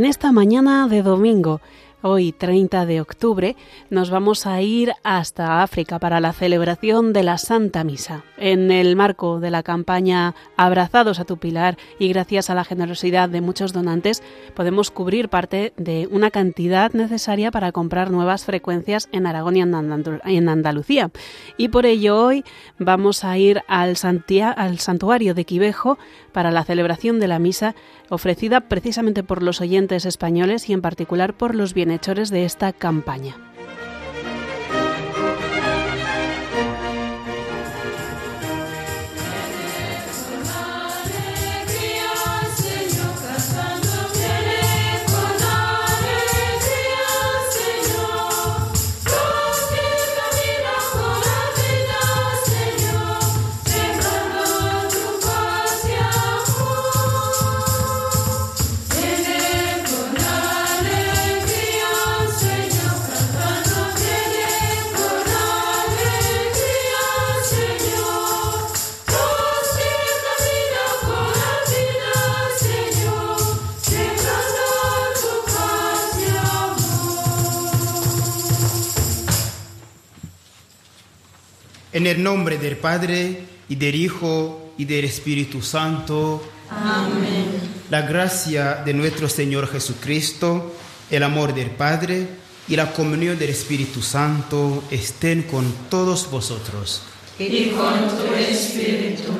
En esta mañana de domingo Hoy, 30 de octubre, nos vamos a ir hasta África para la celebración de la Santa Misa. En el marco de la campaña Abrazados a tu Pilar y gracias a la generosidad de muchos donantes, podemos cubrir parte de una cantidad necesaria para comprar nuevas frecuencias en Aragón y en Andalucía. Y por ello hoy vamos a ir al, santuario de Quivejo para la celebración de la misa ofrecida precisamente por los oyentes españoles y en particular por los bienhechores de esta campaña. En el nombre del Padre y del Hijo y del Espíritu Santo. Amén. La gracia de nuestro Señor Jesucristo, el amor del Padre y la comunión del Espíritu Santo estén con todos vosotros. Y con tu Espíritu.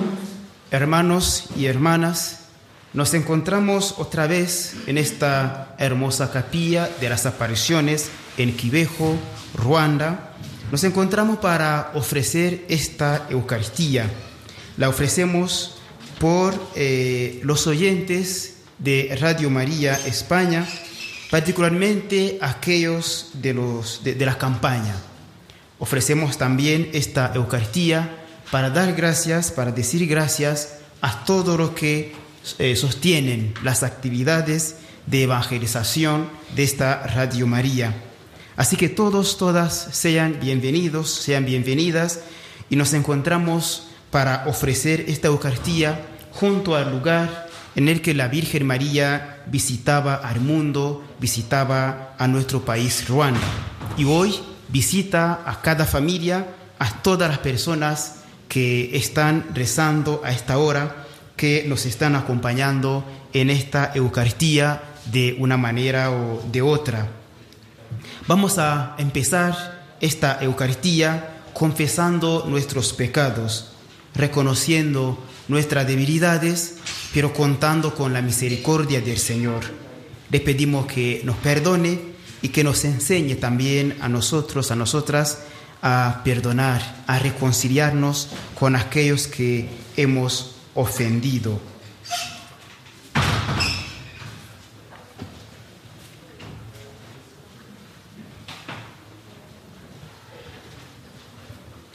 Hermanos y hermanas, nos encontramos otra vez en esta hermosa capilla de las apariciones en Quivejo, Ruanda nos encontramos para ofrecer esta Eucaristía. La ofrecemos por eh, los oyentes de Radio María España, particularmente aquellos de, la campaña. Ofrecemos también esta Eucaristía para dar gracias, para decir gracias a todos los que eh, sostienen las actividades de evangelización de esta Radio María. Así que todos, todas sean bienvenidos, sean bienvenidas y nos encontramos para ofrecer esta Eucaristía junto al lugar en el que la Virgen María visitaba al mundo, visitaba a nuestro país Ruanda. Y hoy visita a cada familia, a todas las personas que están rezando a esta hora, que nos están acompañando en esta Eucaristía de una manera o de otra. Vamos a empezar esta Eucaristía confesando nuestros pecados, reconociendo nuestras debilidades, pero contando con la misericordia del Señor. Le pedimos que nos perdone y que nos enseñe también a nosotros, a nosotras, a perdonar, a reconciliarnos con aquellos que hemos ofendido.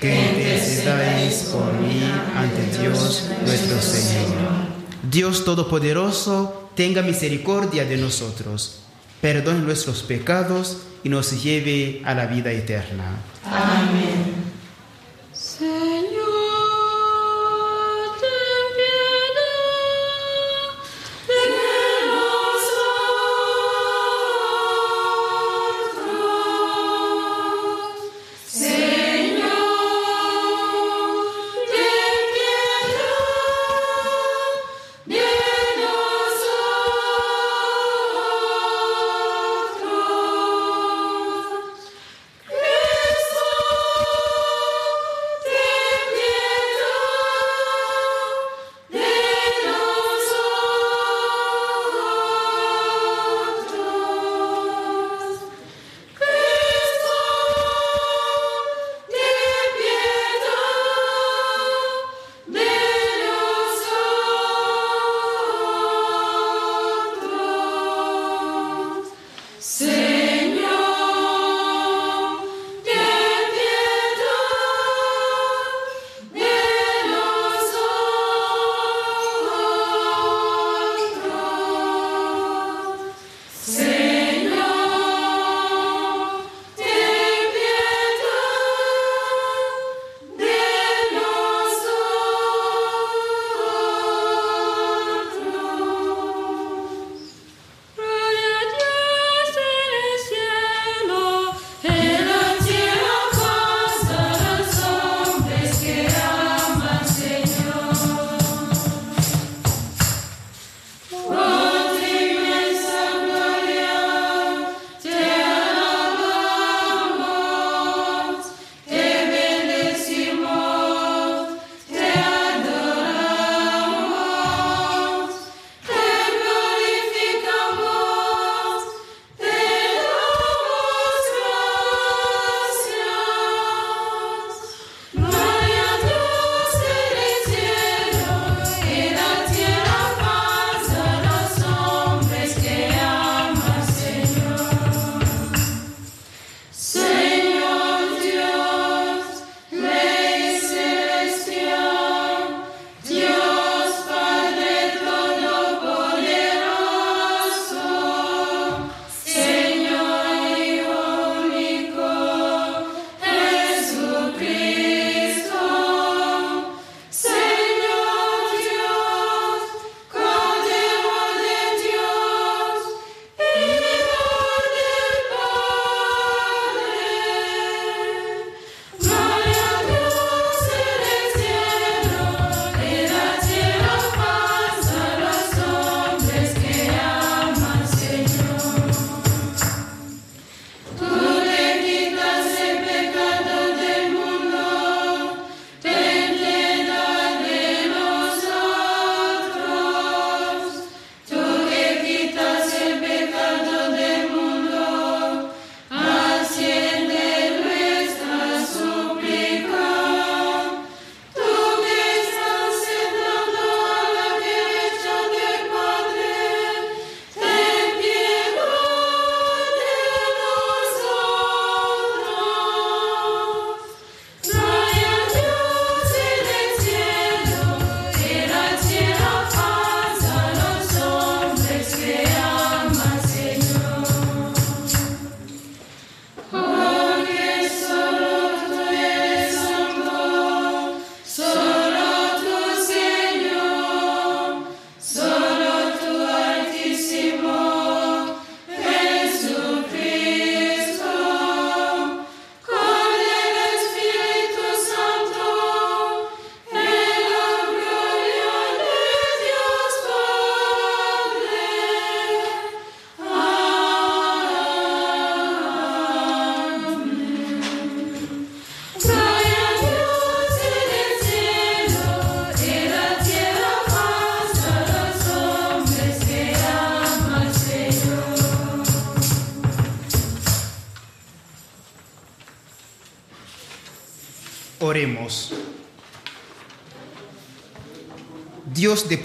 que intercedáis por mí ante Dios nuestro Señor. Dios Todopoderoso, tenga misericordia de nosotros, perdone nuestros pecados y nos lleve a la vida eterna. Amén.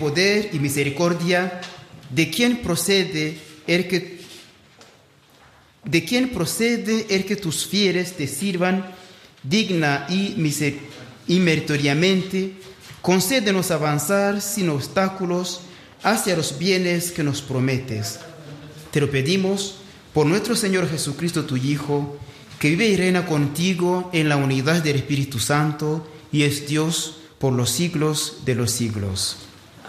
Poder y misericordia, de quien procede el que de procede el que tus fieles te sirvan digna y, y meritoriamente, concédenos avanzar sin obstáculos hacia los bienes que nos prometes. Te lo pedimos por nuestro Señor Jesucristo, tu Hijo, que vive y reina contigo en la unidad del Espíritu Santo y es Dios por los siglos de los siglos.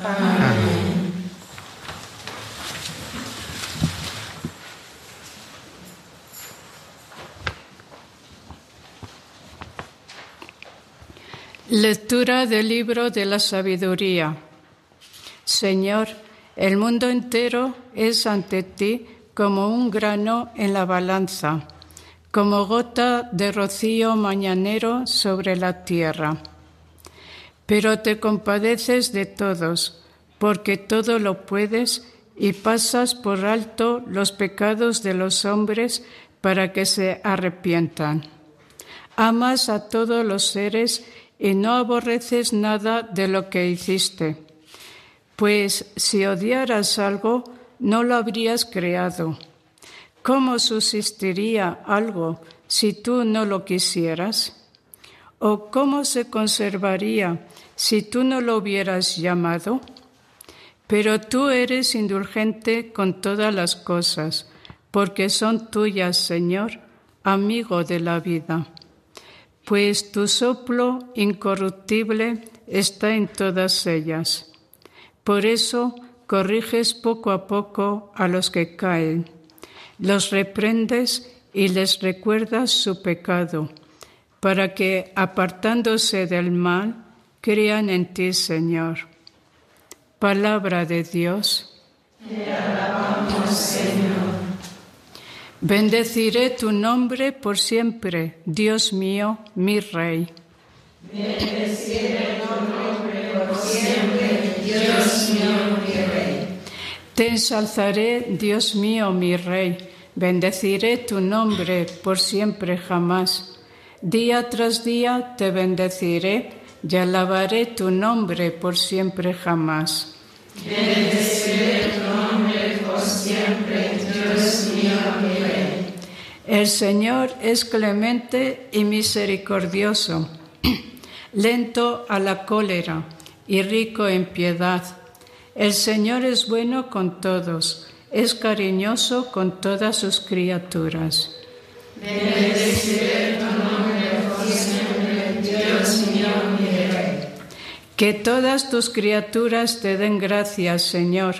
Amén. Lectura del libro de la sabiduría. Señor, el mundo entero es ante ti como un grano en la balanza, como gota de rocío mañanero sobre la tierra. Pero te compadeces de todos, porque todo lo puedes y pasas por alto los pecados de los hombres para que se arrepientan. Amas a todos los seres y no aborreces nada de lo que hiciste, pues si odiaras algo, no lo habrías creado. ¿Cómo subsistiría algo si tú no lo quisieras? ¿O cómo se conservaría si tú no lo hubieras llamado? Pero tú eres indulgente con todas las cosas, porque son tuyas, Señor, amigo de la vida. Pues tu soplo incorruptible está en todas ellas. Por eso corriges poco a poco a los que caen, los reprendes y les recuerdas su pecado, para que, apartándose del mal, crean en ti, Señor. Palabra de Dios. Te alabamos, Señor. Bendeciré tu nombre por siempre, Dios mío, mi Rey. Bendeciré tu nombre por siempre, Dios mío, mi Rey. Te ensalzaré, Dios mío, mi Rey. Bendeciré tu nombre por siempre jamás. Día tras día te bendeciré y alabaré tu nombre por siempre jamás. Bendeciré tu nombre por siempre, Dios mío. El Señor es clemente y misericordioso, lento a la cólera y rico en piedad. El Señor es bueno con todos, es cariñoso con todas sus criaturas. Que todas tus criaturas te den gracias, Señor,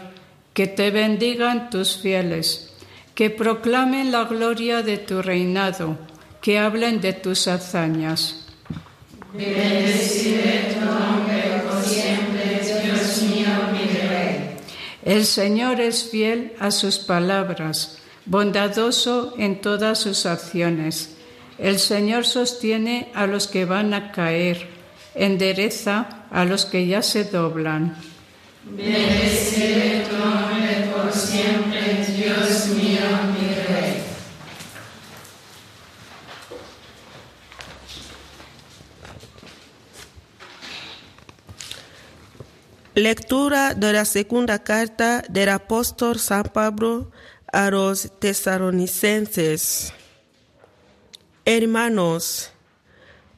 que te bendigan tus fieles, que proclamen la gloria de tu reinado, que hablen de tus hazañas. Tu nombre por siempre, Dios mío, mi Rey. El Señor es fiel a sus palabras, bondadoso en todas sus acciones. El Señor sostiene a los que van a caer, endereza a los que ya se doblan. Bendeciré tu nombre por siempre, Dios mío, mi Rey. Lectura de la segunda carta del apóstol San Pablo a los tesalonicenses. Hermanos,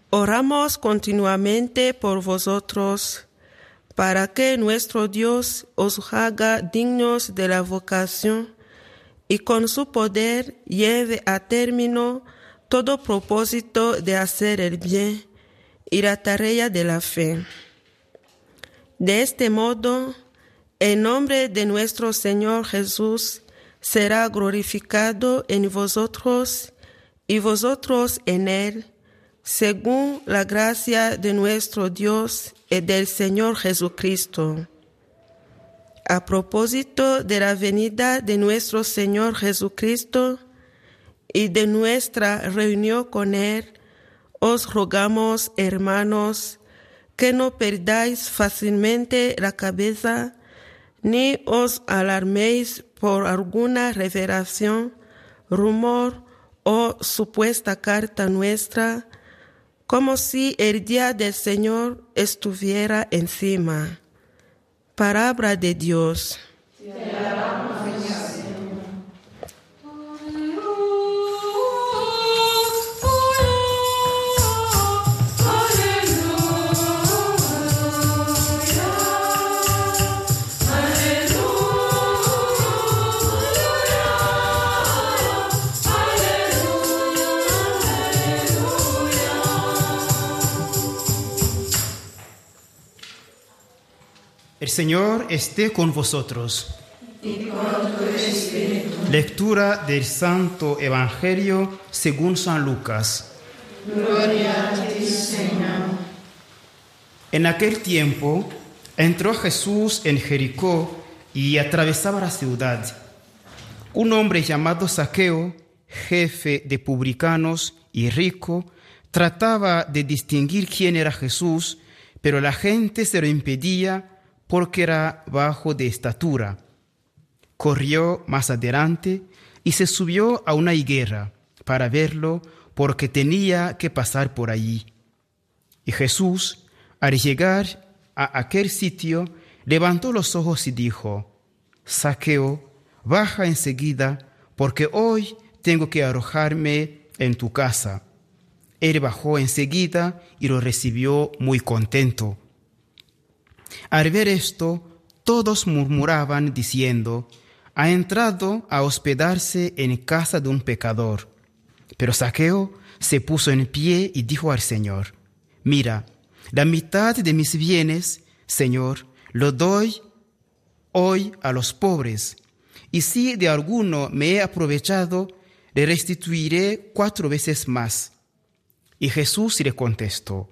oramos continuamente por vosotros para que nuestro Dios os haga dignos de la vocación y con su poder lleve a término todo propósito de hacer el bien y la tarea de la fe. De este modo, el nombre de nuestro Señor Jesús será glorificado en vosotros y vosotros en él, según la gracia de nuestro Dios y del Señor Jesucristo. A propósito de la venida de nuestro Señor Jesucristo y de nuestra reunión con Él, os rogamos, hermanos, que no perdáis fácilmente la cabeza, ni os alarméis por alguna revelación, rumor o supuesta carta nuestra, como si el día del Señor estuviera encima. Palabra de Dios. El Señor esté con vosotros. Lectura del Santo Evangelio según San Lucas. Gloria a ti, Señor. En aquel tiempo entró Jesús en Jericó y atravesaba la ciudad. Un hombre llamado Saqueo, jefe de publicanos y rico, trataba de distinguir quién era Jesús, pero la gente se lo impedía porque era bajo de estatura. Corrió más adelante y se subió a una higuera para verlo porque tenía que pasar por allí. Y Jesús, al llegar a aquel sitio, levantó los ojos y dijo, Saqueo, baja enseguida, porque hoy tengo que arrojarme en tu casa. Él bajó enseguida y lo recibió muy contento. Al ver esto, todos murmuraban diciendo, ha entrado a hospedarse en casa de un pecador. Pero Saqueo se puso en pie y dijo al Señor, mira, la mitad de mis bienes, Señor, lo doy hoy a los pobres, y si de alguno me he aprovechado, le restituiré cuatro veces más. Y Jesús le contestó,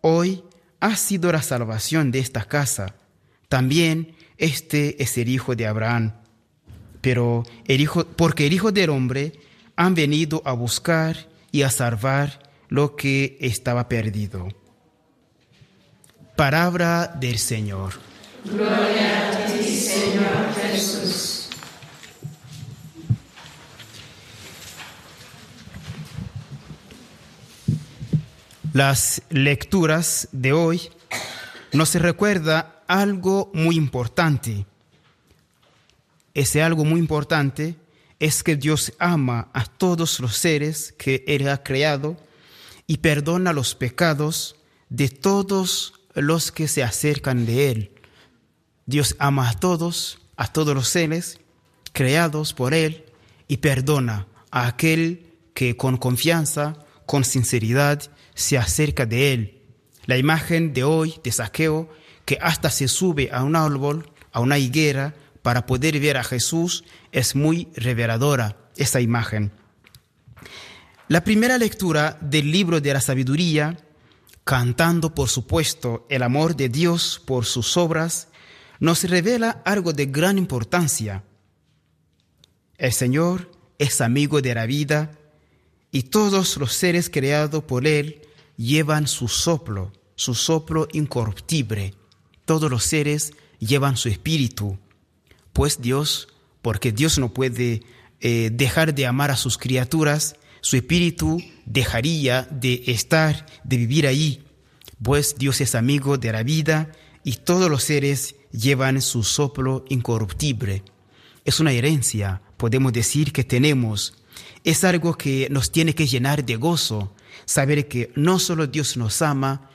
hoy ha sido la salvación de esta casa. También este es el hijo de Abraham. Pero el hijo, porque el hijo del hombre han venido a buscar y a salvar lo que estaba perdido. Palabra del Señor. Gloria a ti, Señor Jesús. Las lecturas de hoy nos recuerda algo muy importante. Ese algo muy importante es que Dios ama a todos los seres que Él ha creado y perdona los pecados de todos los que se acercan de Él. Dios ama a todos, a todos los seres creados por Él y perdona a aquel que con confianza, con sinceridad, se acerca de Él. La imagen de hoy de Saqueo, que hasta se sube a un árbol, a una higuera, para poder ver a Jesús, es muy reveladora esa imagen. La primera lectura del libro de la sabiduría, cantando por supuesto el amor de Dios por sus obras, nos revela algo de gran importancia. El Señor es amigo de la vida y todos los seres creados por Él llevan su soplo, su soplo incorruptible. Todos los seres llevan su espíritu. Pues Dios, porque Dios no puede eh, dejar de amar a sus criaturas, su espíritu dejaría de estar, de vivir ahí. Pues Dios es amigo de la vida y todos los seres llevan su soplo incorruptible. Es una herencia, podemos decir, que tenemos. Es algo que nos tiene que llenar de gozo, saber que no solo Dios nos ama,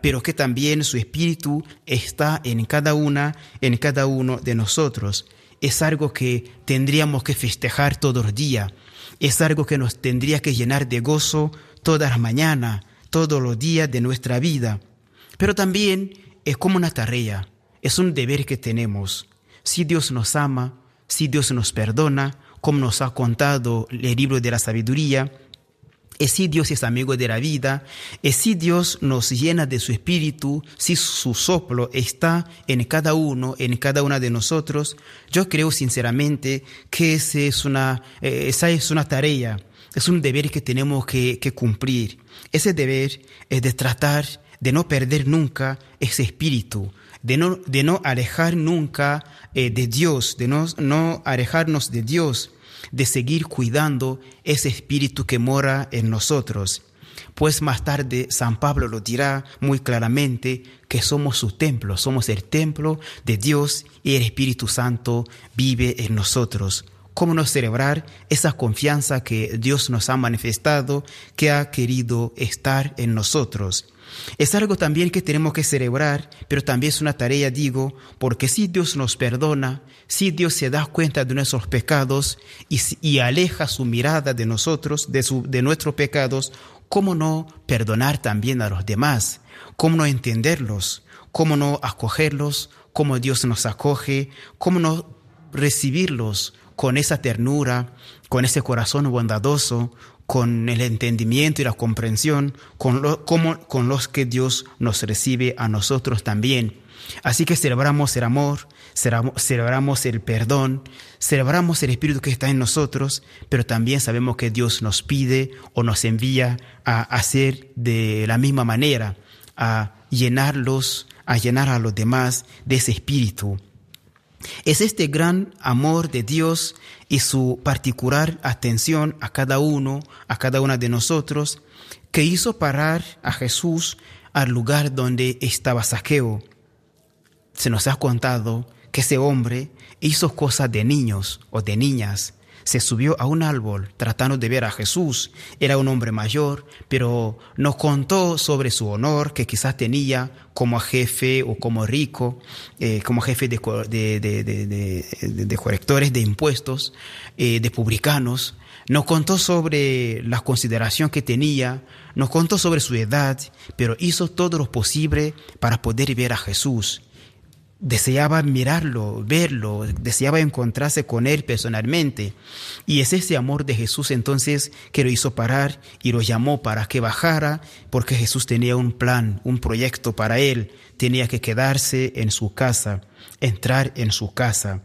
pero que también su espíritu está en cada una, en cada uno de nosotros. Es algo que tendríamos que festejar todos los días. Es algo que nos tendría que llenar de gozo todas las mañanas, todos los días de nuestra vida. Pero también es como una tarea, es un deber que tenemos. Si Dios nos ama, si Dios nos perdona, como nos ha contado el libro de la sabiduría, es si Dios es amigo de la vida, es si Dios nos llena de su espíritu, si su soplo está en cada uno, en cada una de nosotros, yo creo sinceramente que esa es una, eh, esa es una tarea, es un deber que tenemos que, que cumplir. Ese deber es de tratar de no perder nunca ese espíritu, de no, de no alejar nunca eh, de Dios, de no, no alejarnos de Dios, de seguir cuidando ese espíritu que mora en nosotros. pues más tarde San Pablo lo dirá muy claramente que somos su templo, somos el templo de Dios y el Espíritu Santo vive en nosotros. ¿Cómo no celebrar esa confianza que Dios nos ha manifestado, que ha querido estar en nosotros? Es algo también que tenemos que celebrar, pero también es una tarea, digo, porque si Dios nos perdona, si Dios se da cuenta de nuestros pecados y, aleja su mirada de nosotros, de, de nuestros pecados, ¿cómo no perdonar también a los demás? ¿Cómo no entenderlos? ¿Cómo no acogerlos? ¿Cómo Dios nos acoge? ¿Cómo no recibirlos con esa ternura, con ese corazón bondadoso, con el entendimiento y la comprensión con, como, con los que Dios nos recibe a nosotros también. Así que celebramos el amor, celebramos el perdón, celebramos el Espíritu que está en nosotros, pero también sabemos que Dios nos pide o nos envía a hacer de la misma manera, a llenarlos, a llenar a los demás de ese Espíritu. Es este gran amor de Dios y su particular atención a cada uno, a cada una de nosotros, que hizo parar a Jesús al lugar donde estaba Saqueo. Se nos ha contado que ese hombre hizo cosas de niños o de niñas, se subió a un árbol tratando de ver a Jesús. Era un hombre mayor, pero nos contó sobre su honor que quizás tenía como jefe o como rico, eh, como jefe de, de, correctores de impuestos, eh, de publicanos. Nos contó sobre la consideración que tenía, nos contó sobre su edad, pero hizo todo lo posible para poder ver a Jesús deseaba mirarlo, verlo, deseaba encontrarse con él personalmente. Y es ese amor de Jesús entonces que lo hizo parar y lo llamó para que bajara, porque Jesús tenía un plan, un proyecto para él. Tenía que quedarse en su casa, entrar en su casa.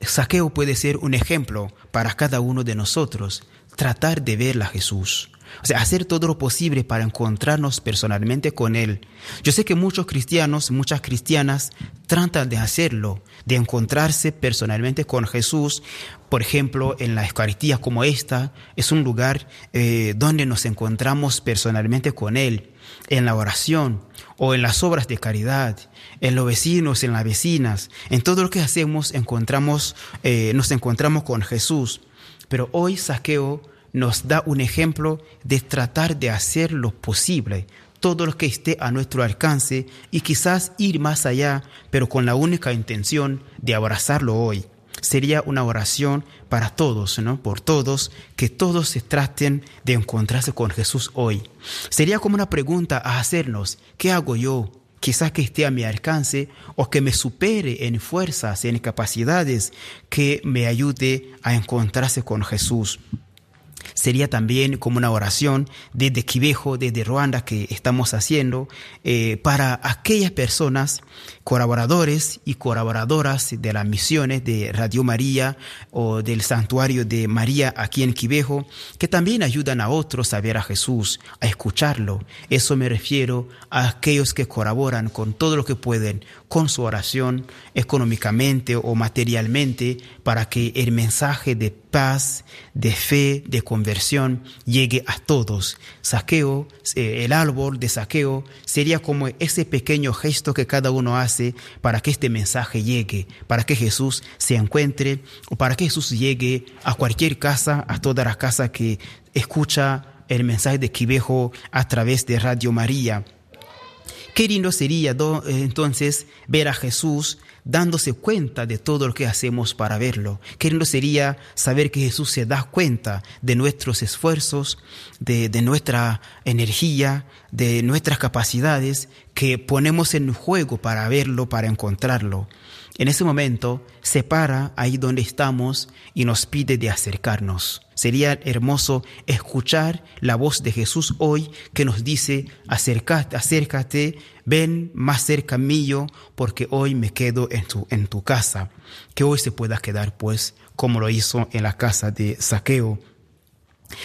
Saqueo puede ser un ejemplo para cada uno de nosotros, tratar de ver a Jesús. O sea, hacer todo lo posible para encontrarnos personalmente con Él. Yo sé que muchos cristianos, muchas cristianas tratan de hacerlo, de encontrarse personalmente con Jesús. Por ejemplo, en la Eucaristía como esta, es un lugar eh, donde nos encontramos personalmente con Él. En la oración o en las obras de caridad, en los vecinos, en las vecinas, en todo lo que hacemos encontramos, eh, nos encontramos con Jesús. Pero hoy Saqueo nos da un ejemplo de tratar de hacer lo posible, todo lo que esté a nuestro alcance y quizás ir más allá, pero con la única intención de abrazarlo hoy. Sería una oración para todos, ¿no? Por todos, que todos se traten de encontrarse con Jesús hoy. Sería como una pregunta a hacernos, ¿qué hago yo? Quizás que esté a mi alcance o que me supere en fuerzas, en capacidades, que me ayude a encontrarse con Jesús sería también como una oración desde Quibejo, desde Ruanda que estamos haciendo eh, para aquellas personas, colaboradores y colaboradoras de las misiones de Radio María o del Santuario de María aquí en Quibejo, que también ayudan a otros a ver a Jesús, a escucharlo. Eso me refiero a aquellos que colaboran con todo lo que pueden, con su oración, económicamente o materialmente, para que el mensaje de paz, de fe, de conversión llegue a todos. Saqueo, eh, el árbol de saqueo sería como ese pequeño gesto que cada uno hace para que este mensaje llegue, para que Jesús se encuentre o para que Jesús llegue a cualquier casa, a toda la casa que escucha el mensaje de Quivejo a través de Radio María. Qué lindo sería entonces ver a Jesús dándose cuenta de todo lo que hacemos para verlo. Qué lindo sería saber que Jesús se da cuenta de nuestros esfuerzos, de, de nuestra energía, de nuestras capacidades que ponemos en juego para verlo, para encontrarlo. En ese momento se para ahí donde estamos y nos pide de acercarnos. Sería hermoso escuchar la voz de Jesús hoy que nos dice, acércate, acércate, ven más cerca mío, porque hoy me quedo en tu, en tu casa. Que hoy se pueda quedar pues como lo hizo en la casa de Saqueo.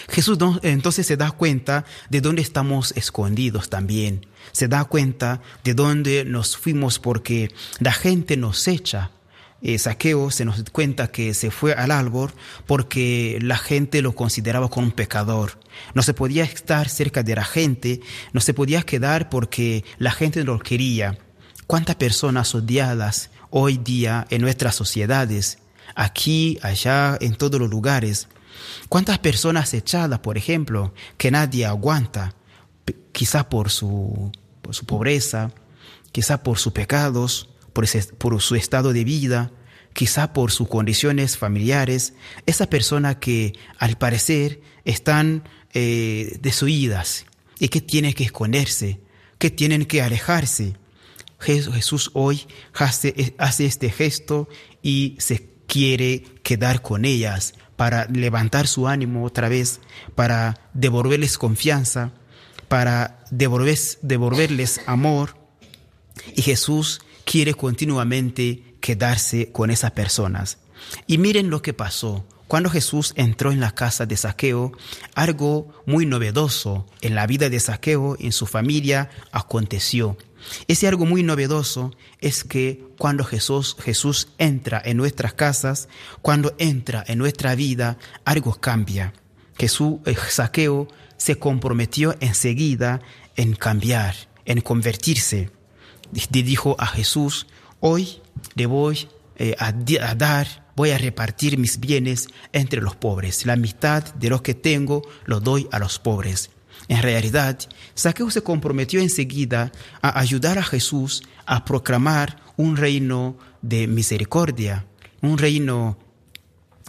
Jesús entonces se da cuenta de dónde estamos escondidos también. Se da cuenta de dónde nos fuimos porque la gente nos echa. Eh, Saqueo se nos cuenta que se fue al árbol porque la gente lo consideraba como un pecador. No se podía estar cerca de la gente, no se podía quedar porque la gente lo quería. ¿Cuántas personas odiadas hoy día en nuestras sociedades, aquí, allá, en todos los lugares? ¿Cuántas personas echadas, por ejemplo, que nadie aguanta, quizás por su, por su pobreza, quizás por sus pecados, por, su estado de vida, quizá por sus condiciones familiares, esas personas que al parecer están eh, desuidas y que tienen que esconderse, que tienen que alejarse. Jesús hoy hace, hace este gesto y se quiere quedar con ellas para levantar su ánimo otra vez, para devolverles confianza, para devolverles amor. Y Jesús quiere continuamente quedarse con esas personas. Y miren lo que pasó. Cuando Jesús entró en la casa de Saqueo, algo muy novedoso en la vida de Saqueo en su familia aconteció. Ese algo muy novedoso es que cuando Jesús, Jesús entra en nuestras casas, cuando entra en nuestra vida, algo cambia. Jesús, eh, Saqueo se comprometió enseguida en cambiar, en convertirse dijo a Jesús, hoy le voy eh, a, dar, voy a repartir mis bienes entre los pobres. La mitad de lo que tengo lo doy a los pobres. En realidad, Saqueo se comprometió enseguida a ayudar a Jesús a proclamar un reino de misericordia, un reino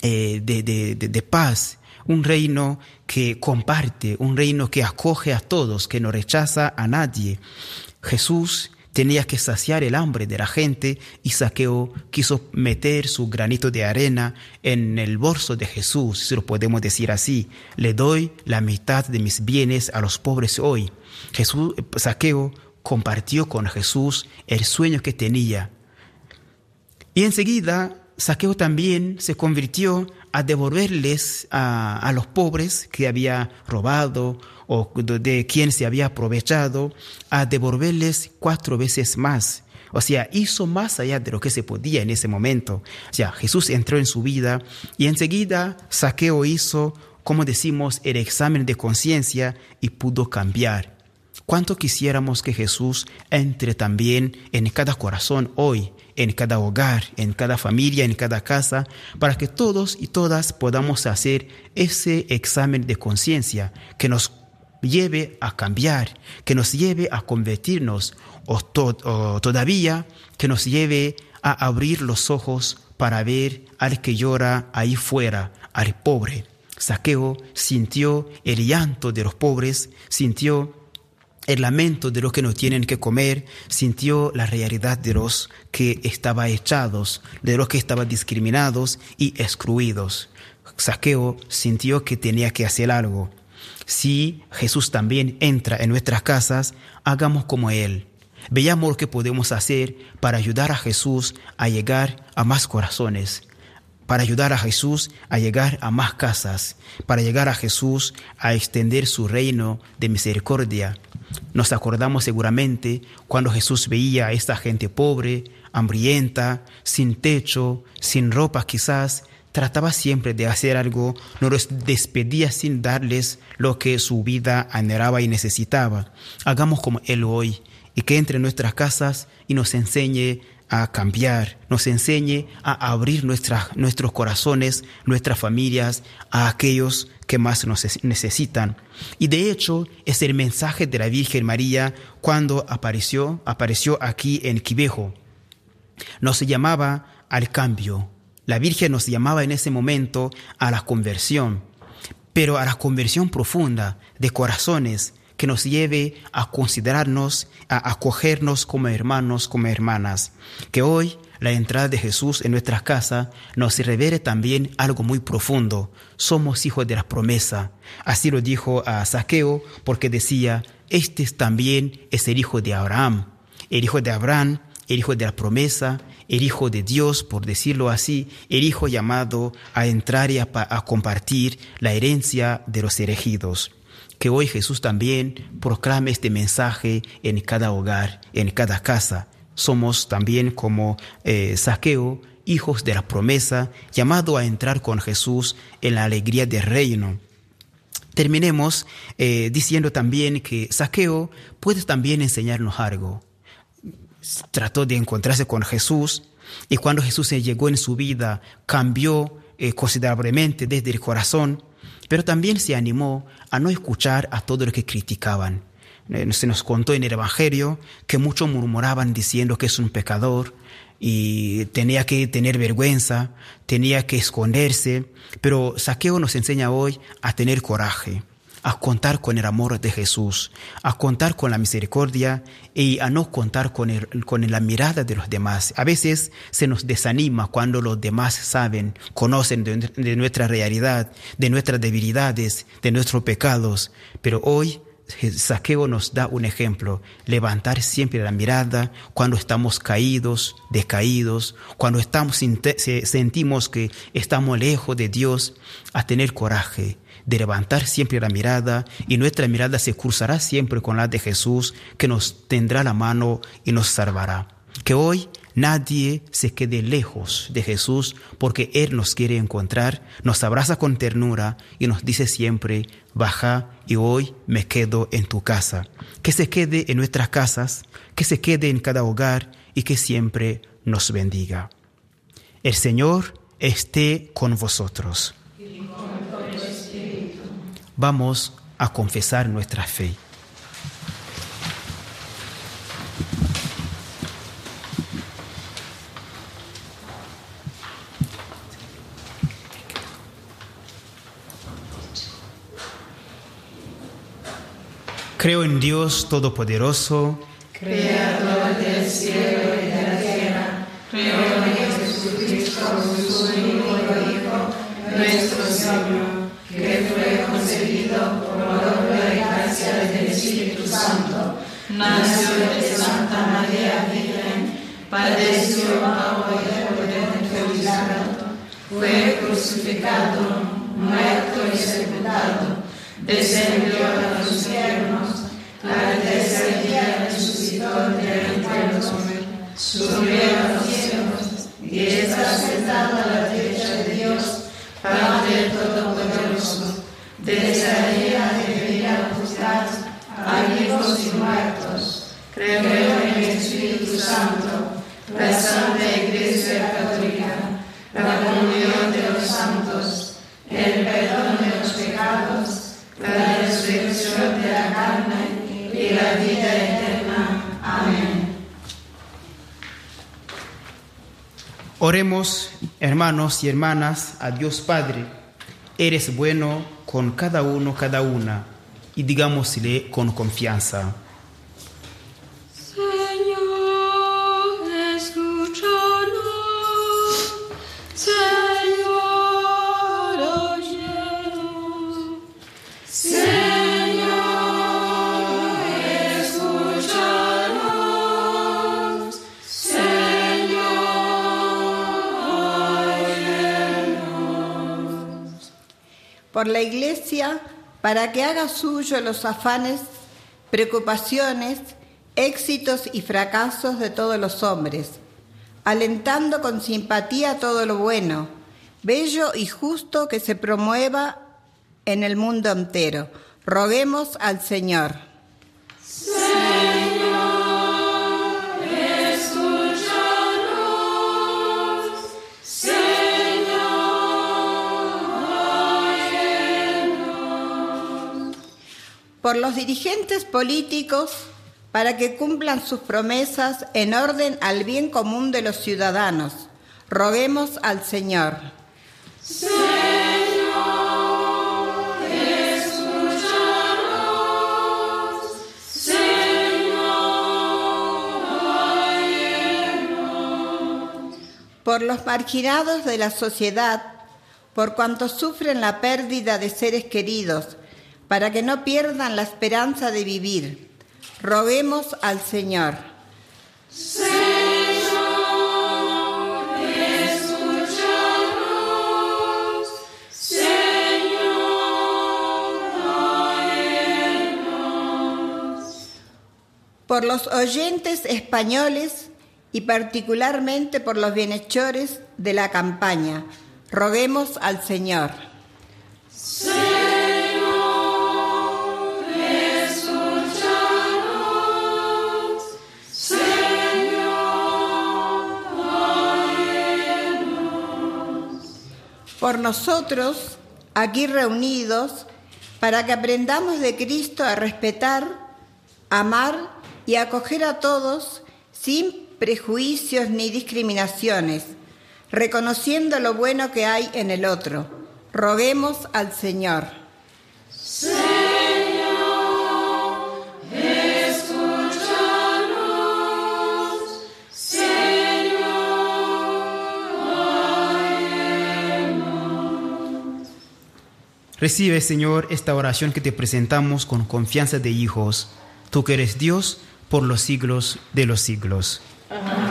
eh, de, de paz, un reino que comparte, un reino que acoge a todos, que no rechaza a nadie. Jesús tenía que saciar el hambre de la gente y Saqueo quiso meter su granito de arena en el bolso de Jesús, si lo podemos decir así. Le doy la mitad de mis bienes a los pobres hoy. Jesús, Saqueo compartió con Jesús el sueño que tenía. Y enseguida Saqueo también se convirtió a devolverles a, a los pobres que había robado o de quien se había aprovechado, a devolverles cuatro veces más. O sea, hizo más allá de lo que se podía en ese momento. O sea, Jesús entró en su vida y enseguida Saqueo hizo, como decimos, el examen de conciencia y pudo cambiar. ¿Cuánto quisiéramos que Jesús entre también en cada corazón hoy, en cada hogar, en cada familia, en cada casa, para que todos y todas podamos hacer ese examen de conciencia que nos lleve a cambiar, que nos lleve a convertirnos o, todavía que nos lleve a abrir los ojos para ver al que llora ahí fuera, al pobre. Saqueo sintió el llanto de los pobres, sintió el lamento de los que no tienen que comer, sintió la realidad de los que estaban echados, de los que estaban discriminados y excluidos. Saqueo sintió que tenía que hacer algo. Si Jesús también entra en nuestras casas, hagamos como Él. Veamos lo que podemos hacer para ayudar a Jesús a llegar a más corazones, para ayudar a Jesús a llegar a más casas, para llegar a Jesús a extender su reino de misericordia. Nos acordamos seguramente cuando Jesús veía a esta gente pobre, hambrienta, sin techo, sin ropa quizás, trataba siempre de hacer algo, no los despedía sin darles lo que su vida anhelaba y necesitaba. Hagamos como Él hoy y que entre en nuestras casas y nos enseñe a cambiar, nos enseñe a abrir nuestros corazones, nuestras familias a aquellos que más nos necesitan. Y de hecho es el mensaje de la Virgen María cuando apareció, apareció aquí en Quivejo. Nos llamaba al cambio, la Virgen nos llamaba en ese momento a la conversión, pero a la conversión profunda de corazones que nos lleve a considerarnos, a acogernos como hermanos, como hermanas. Que hoy la entrada de Jesús en nuestra casa nos revele también algo muy profundo. Somos hijos de la promesa. Así lo dijo a Saqueo porque decía, este también es el hijo de Abraham. El hijo de Abraham el hijo de la promesa, el hijo de Dios, por decirlo así, el hijo llamado a entrar y a, compartir la herencia de los elegidos. Que hoy Jesús también proclame este mensaje en cada hogar, en cada casa. Somos también como eh, Saqueo, hijos de la promesa, llamados a entrar con Jesús en la alegría del reino. Terminemos eh, diciendo también que Saqueo puede también enseñarnos algo. Trató de encontrarse con Jesús y cuando Jesús llegó en su vida cambió eh, considerablemente desde el corazón, pero también se animó a no escuchar a todos los que criticaban. Eh, se nos contó en el Evangelio que muchos murmuraban diciendo que es un pecador y tenía que tener vergüenza, tenía que esconderse, pero Saqueo nos enseña hoy a tener coraje, a contar con el amor de Jesús, a contar con la misericordia y a no contar con, con la mirada de los demás. A veces se nos desanima cuando los demás saben, conocen de, nuestra realidad, de nuestras debilidades, de nuestros pecados, pero hoy Saqueo nos da un ejemplo, levantar siempre la mirada cuando estamos caídos, decaídos, cuando estamos, sentimos que estamos lejos de Dios, a tener coraje de levantar siempre la mirada y nuestra mirada se cruzará siempre con la de Jesús que nos tendrá la mano y nos salvará. Que hoy Nadie se quede lejos de Jesús porque Él nos quiere encontrar, nos abraza con ternura y nos dice siempre, baja y hoy me quedo en tu casa. Que se quede en nuestras casas, que se quede en cada hogar y que siempre nos bendiga. El Señor esté con vosotros. Vamos a confesar nuestra fe. Creo en Dios Todopoderoso, Creador del cielo y de la tierra. Creo en Jesucristo, su único Hijo, nuestro Señor, que fue concebido del Espíritu Santo. Nació de Santa María Virgen, padeció bajo el poder del Diablo, fue crucificado, muerto y sepultado descendió a los cielos, al tercer día resucitó de los subió a los cielos y está sentado a la derecha de Dios, Padre Creo en el Espíritu Santo, la Santa Iglesia Católica, la comunión de los santos, el perdón de los pecados, la resurrección de la carne y la vida eterna. Amén. Oremos, hermanos y hermanas, a Dios Padre. Eres bueno con cada uno, cada una, y digámosle con confianza. Por la Iglesia para que haga suyo los afanes, preocupaciones, éxitos y fracasos de todos los hombres, alentando con simpatía todo lo bueno, bello y justo que se promueva en el mundo entero. Roguemos al Señor. Por los dirigentes políticos para que cumplan sus promesas en orden al bien común de los ciudadanos. Roguemos al Señor. Señor, escúchanos. Señor, por los marginados de la sociedad, por cuantos sufren la pérdida de seres queridos, para que no pierdan la esperanza de vivir. Roguemos al Señor. Señor, escúchanos. Señor. Por los oyentes españoles y particularmente por los bienhechores de la campaña. Roguemos al Señor. Por nosotros aquí reunidos para que aprendamos de Cristo a respetar, amar y acoger a todos sin prejuicios ni discriminaciones, reconociendo lo bueno que hay en el otro. Roguemos al Señor. Recibe, Señor, esta oración que te presentamos con confianza de hijos, tú que eres Dios por los siglos de los siglos. Amén.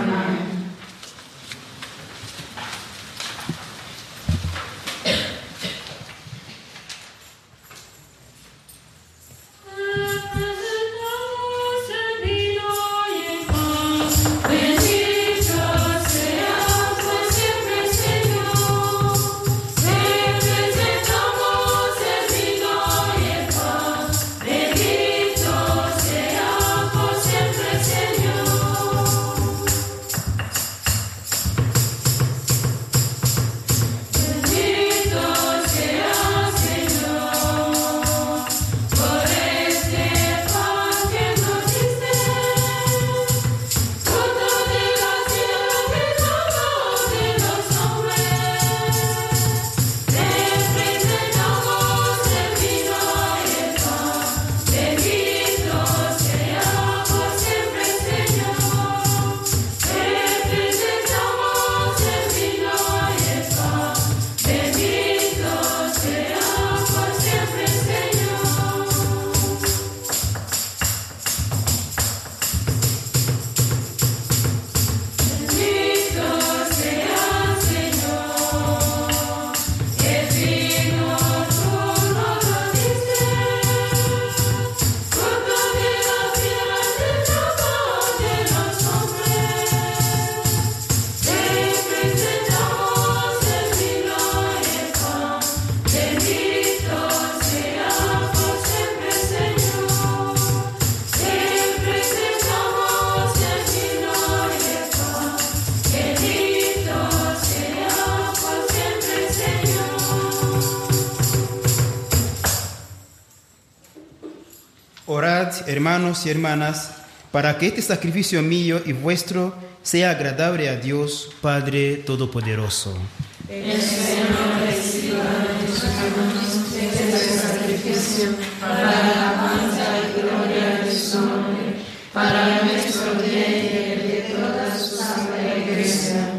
Hermanos y hermanas, para que este sacrificio mío y vuestro sea agradable a Dios, Padre Todopoderoso. Este para y el de toda su santa iglesia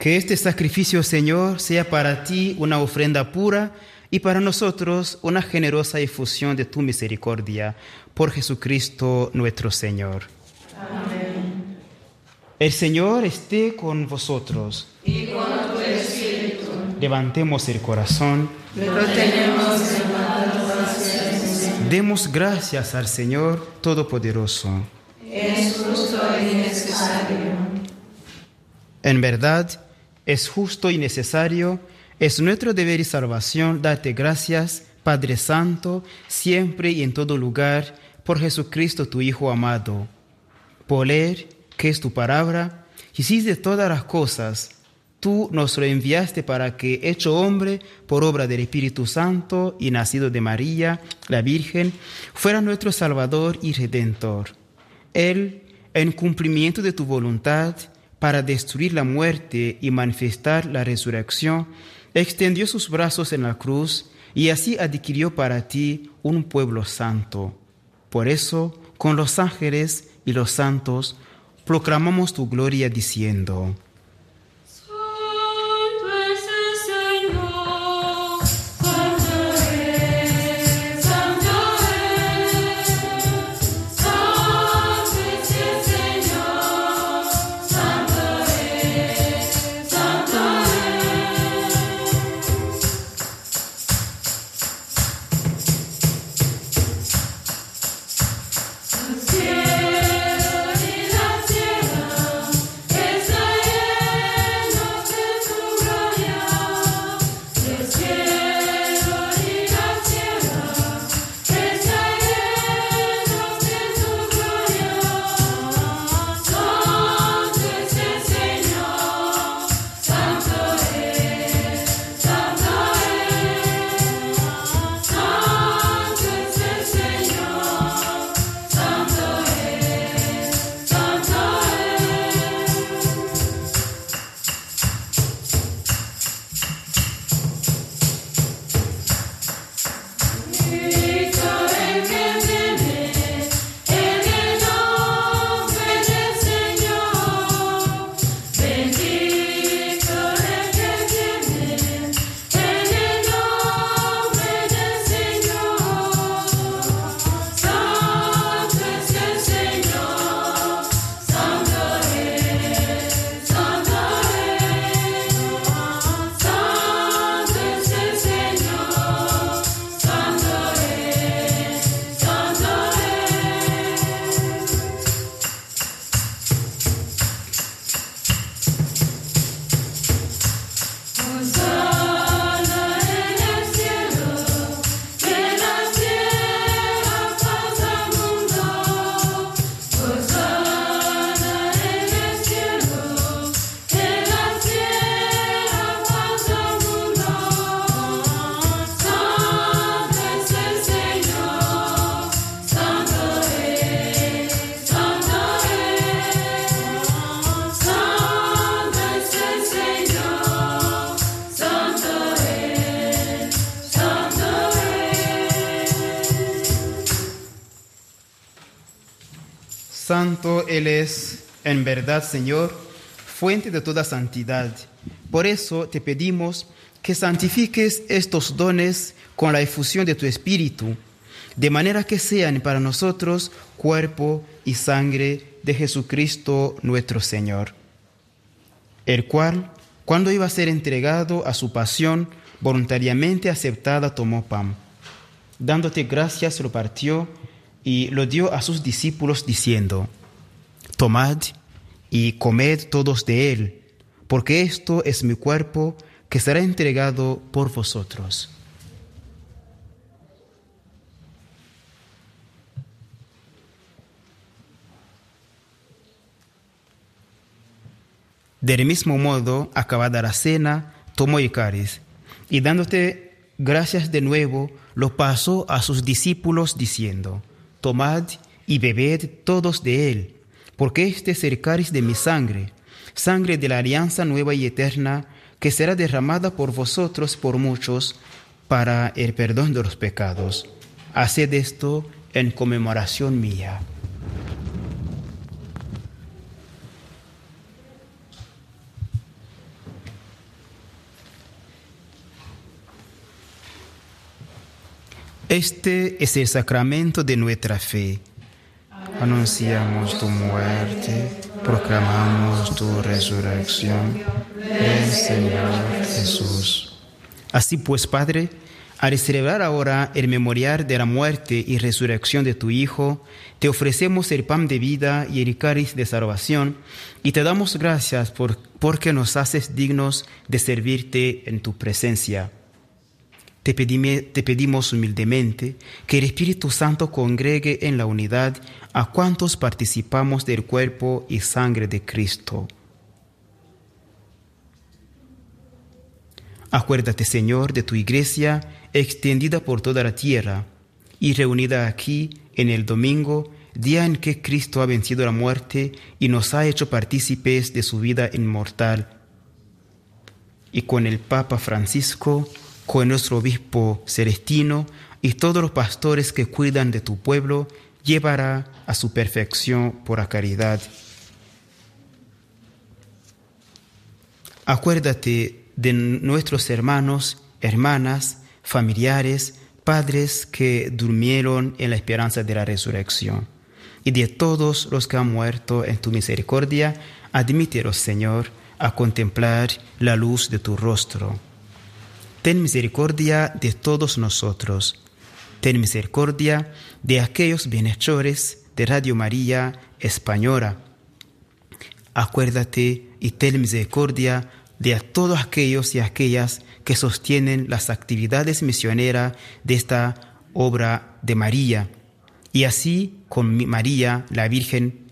Que este sacrificio, Señor, sea para ti una ofrenda pura y para nosotros una generosa efusión de tu misericordia. Por Jesucristo nuestro Señor. Amén. El Señor esté con vosotros. Y con tu espíritu. Levantemos el corazón. Lo tenemos Demos gracias al Señor Todopoderoso. Es justo y necesario. En verdad, es justo y necesario, es nuestro deber y salvación darte gracias, Padre Santo, siempre y en todo lugar, por Jesucristo tu Hijo amado. Por Él, que es tu palabra, hiciste todas las cosas, tú nos lo enviaste para que, hecho hombre por obra del Espíritu Santo y nacido de María, la Virgen, fuera nuestro Salvador y Redentor. Él, en cumplimiento de tu voluntad, para destruir la muerte y manifestar la resurrección, extendió sus brazos en la cruz y así adquirió para ti un pueblo santo. Por eso, con los ángeles y los santos, proclamamos tu gloria diciendo, en verdad, Señor, fuente de toda santidad. Por eso te pedimos que santifiques estos dones con la efusión de tu Espíritu, de manera que sean para nosotros cuerpo y sangre de Jesucristo nuestro Señor, el cual, cuando iba a ser entregado a su pasión, voluntariamente aceptada, tomó pan. Dándote gracias, lo partió y lo dio a sus discípulos diciendo, Tomad y comed todos de él, porque esto es mi cuerpo que será entregado por vosotros. Del mismo modo, acabada la cena, tomó el cáliz y dándote gracias de nuevo, lo pasó a sus discípulos diciendo, Tomad y bebed todos de él, porque este es el cáliz de mi sangre, sangre de la alianza nueva y eterna, que será derramada por vosotros por muchos para el perdón de los pecados. Haced esto en conmemoración mía. Este es el sacramento de nuestra fe. Anunciamos tu muerte, proclamamos tu resurrección. Ven, Señor Jesús. Así pues, Padre, al celebrar ahora el memorial de la muerte y resurrección de tu Hijo, te ofrecemos el pan de vida y el cáliz de salvación, y te damos gracias por, porque nos haces dignos de servirte en tu presencia. Te, pedimos humildemente que el Espíritu Santo congregue en la unidad a cuantos participamos del cuerpo y sangre de Cristo. Acuérdate, Señor, de tu iglesia extendida por toda la tierra y reunida aquí en el domingo, día en que Cristo ha vencido la muerte y nos ha hecho partícipes de su vida inmortal. Y con el Papa Francisco, con nuestro obispo Celestino y todos los pastores que cuidan de tu pueblo, llevará a su perfección por la caridad. Acuérdate de nuestros hermanos, hermanas, familiares, padres que durmieron en la esperanza de la resurrección. Y de todos los que han muerto en tu misericordia, admítelos, Señor, a contemplar la luz de tu rostro ten misericordia de todos nosotros. Ten misericordia de aquellos bienhechores de Radio María Española. Acuérdate y ten misericordia de todos aquellos y aquellas que sostienen las actividades misioneras de esta obra de María. Y así con María, la Virgen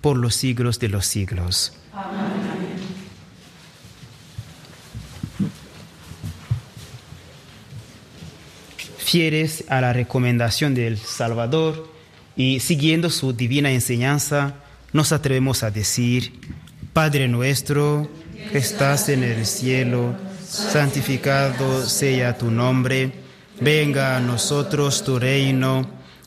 por los siglos de los siglos. Amén. Fieres a la recomendación del Salvador y siguiendo su divina enseñanza, nos atrevemos a decir, Padre nuestro que estás en el cielo, santificado sea tu nombre, venga a nosotros tu reino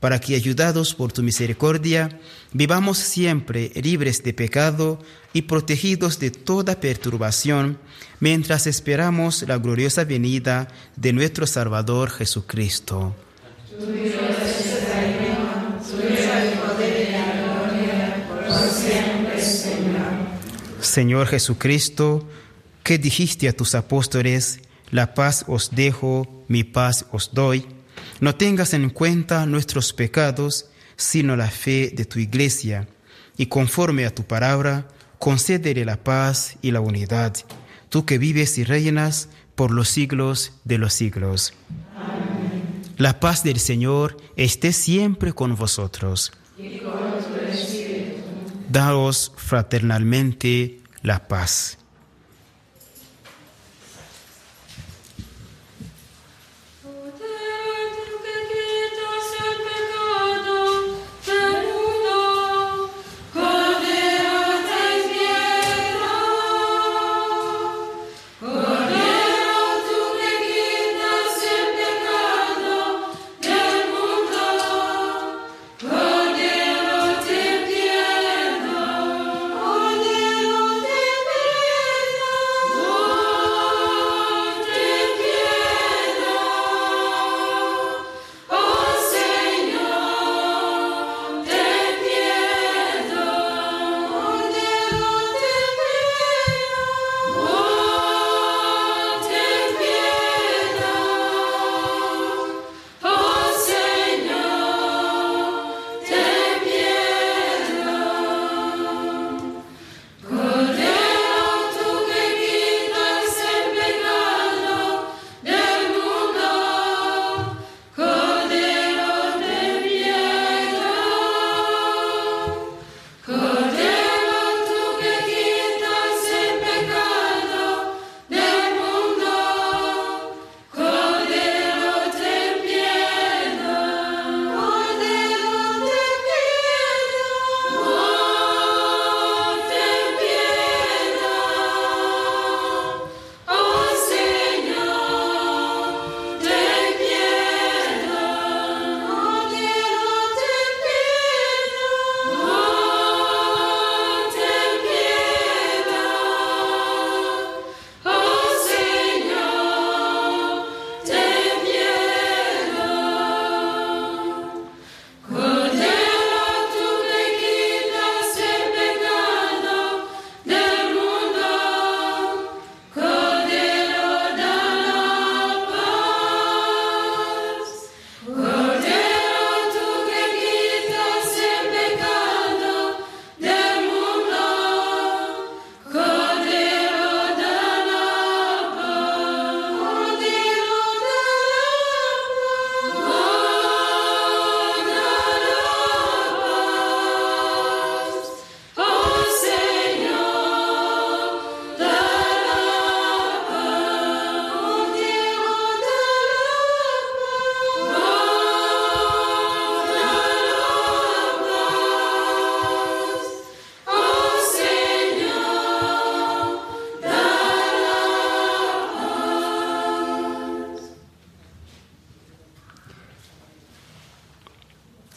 para que, ayudados por tu misericordia, vivamos siempre libres de pecado y protegidos de toda perturbación, mientras esperamos la gloriosa venida de nuestro Salvador Jesucristo. Señor Jesucristo, que dijiste a tus apóstoles, la paz os dejo, mi paz os doy, no tengas en cuenta nuestros pecados, sino la fe de tu iglesia, y conforme a tu palabra, concédele la paz y la unidad, tú que vives y reinas por los siglos de los siglos. La paz del Señor esté siempre con vosotros. Daos fraternalmente la paz.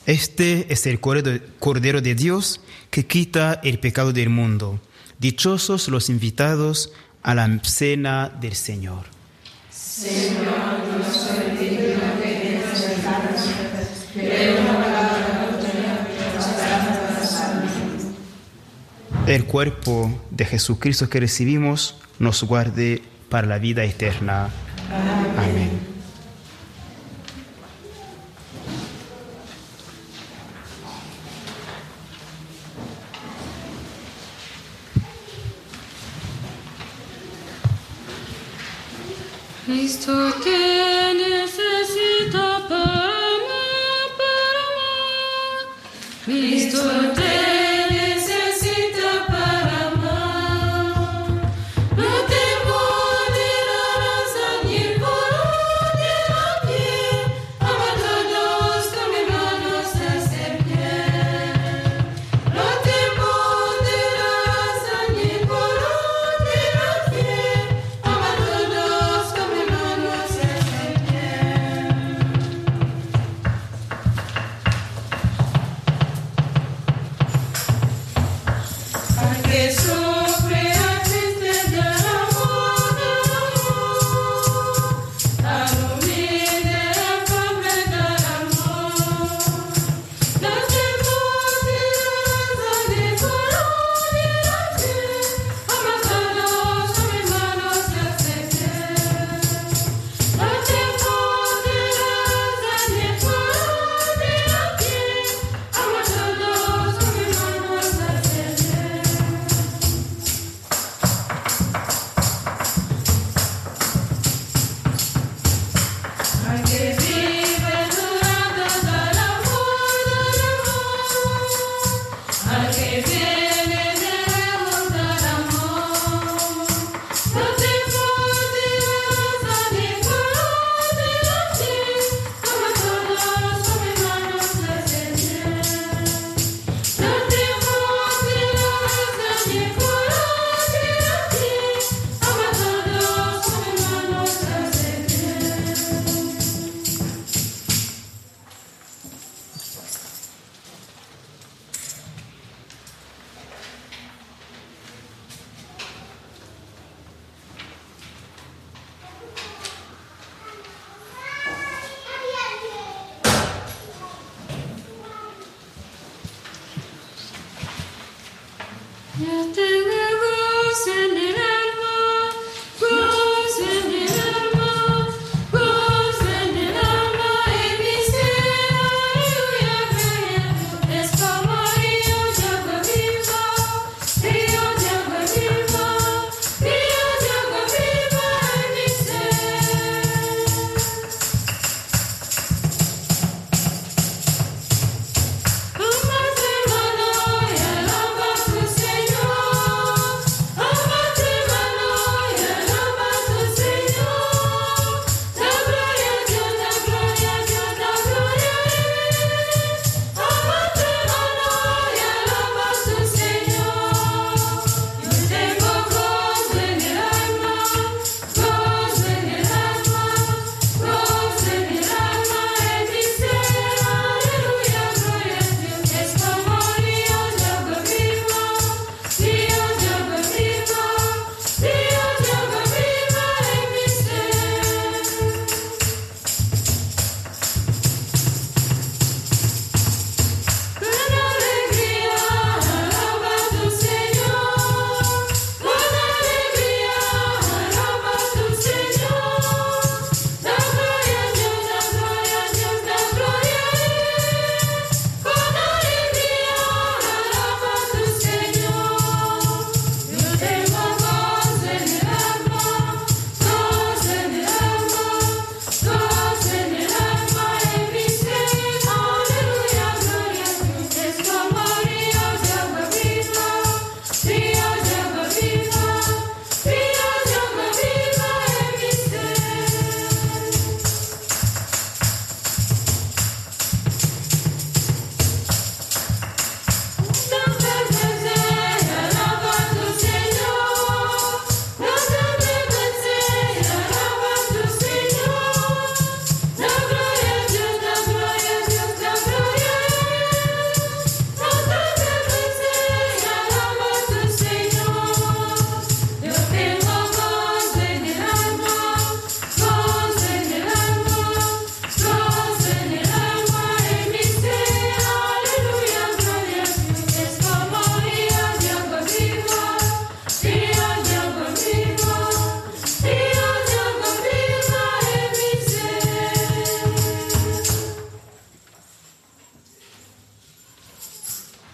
Este es el Cordero de Dios que quita el pecado del mundo. Dichosos los invitados a la cena del Señor. Señor. El cuerpo de Jesucristo que recibimos nos guarde para la vida eterna. Amén.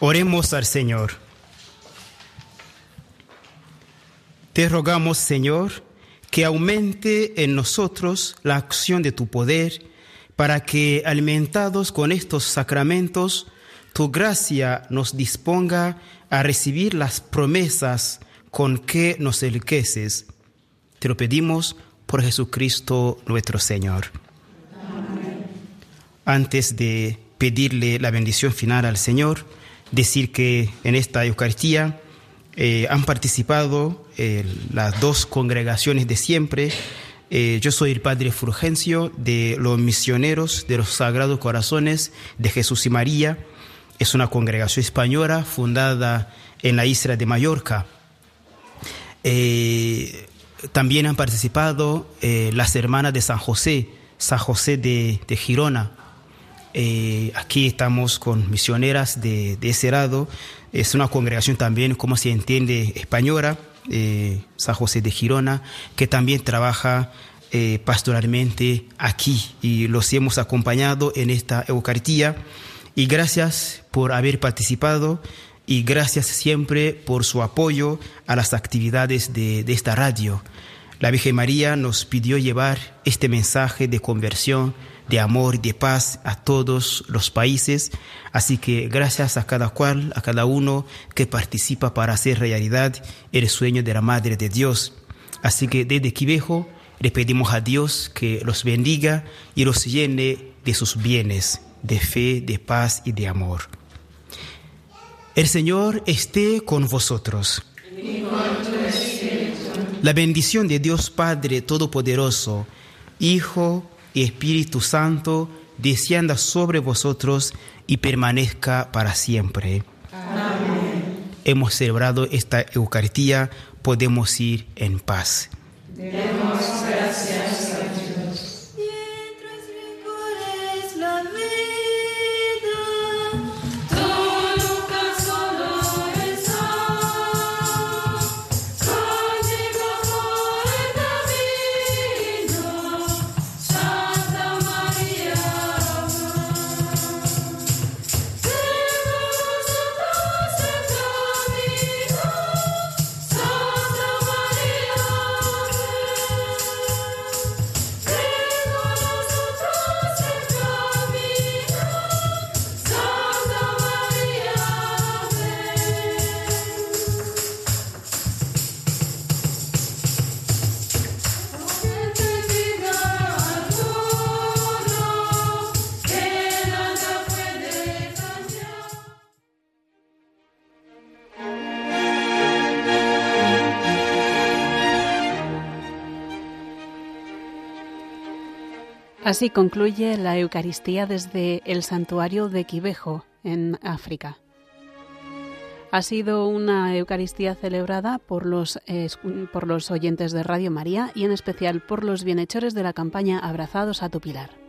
Oremos al Señor. Te rogamos, Señor, que aumente en nosotros la acción de tu poder, para que, alimentados con estos sacramentos, tu gracia nos disponga a recibir las promesas con que nos enriqueces. Te lo pedimos por Jesucristo nuestro Señor. Antes de pedirle la bendición final al Señor, decir que en esta Eucaristía eh, han participado eh, las dos congregaciones de siempre. Eh, yo soy el Padre Fulgencio de los misioneros de los Sagrados Corazones de Jesús y María. Es una congregación española fundada en la isla de Mallorca. también han participado las hermanas de San José, San José de, de Girona, eh, aquí estamos con misioneras de, ese lado. Es una congregación también, como se entiende, española, eh, San José de Girona, que también trabaja eh, pastoralmente aquí y los hemos acompañado en esta Eucaristía. Y gracias por haber participado y gracias siempre por su apoyo a las actividades de, de esta radio. La Virgen María nos pidió llevar este mensaje de conversión de amor y de paz a todos los países. Así que gracias a cada cual, a cada uno que participa para hacer realidad el sueño de la Madre de Dios. Así que desde Quivejo le pedimos a Dios que los bendiga y los llene de sus bienes, de fe, de paz y de amor. El Señor esté con vosotros. La bendición de Dios Padre Todopoderoso, Hijo, y Espíritu Santo descienda sobre vosotros y permanezca para siempre. Amén. Hemos celebrado esta Eucaristía, podemos ir en paz. Demos Así concluye la Eucaristía desde el santuario de Quivejo, en África. Ha sido una Eucaristía celebrada por los, por los oyentes de Radio María y en especial por los bienhechores de la campaña Abrazados a tu Pilar.